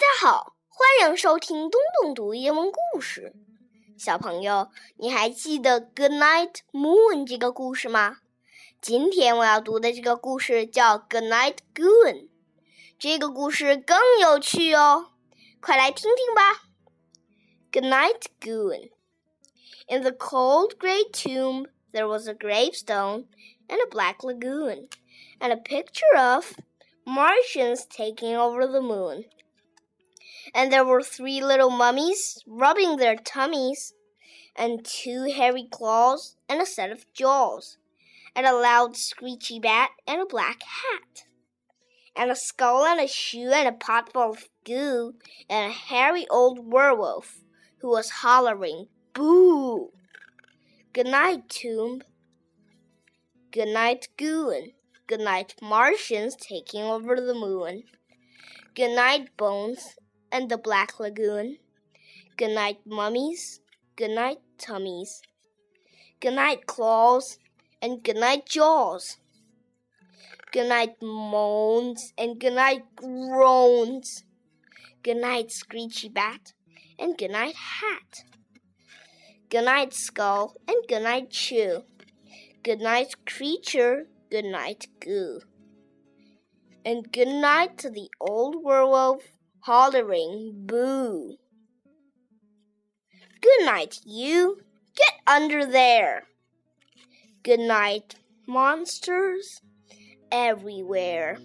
家好，欢迎收听东东读英文故事。小朋友，你还记得《Good Night Moon》这个故事吗？今天我要读的这个故事叫《Good Night Goon》，这个故事更有趣哦，快来听听吧。Good night, Goon. In the cold gray tomb, there was a gravestone and a black lagoon, and a picture of Martians taking over the moon. And there were three little mummies rubbing their tummies, and two hairy claws, and a set of jaws, and a loud screechy bat, and a black hat, and a skull, and a shoe, and a pot full of goo, and a hairy old werewolf who was hollering, Boo! Good night, Tomb. Good night, Goon. Good night, Martians taking over the moon. Good night, Bones and the Black Lagoon. Good night, Mummies. Good night, Tummies. Good night, Claws and good night, Jaws. Good night, Moans and good night, Groans. Good night, Screechy Bat and good night, Hat. Good night, Skull and good night, Chew. Good night, Creature. Good night, Goo. And good night to the old werewolf hollering boo. Good night, you. Get under there. Good night, monsters everywhere.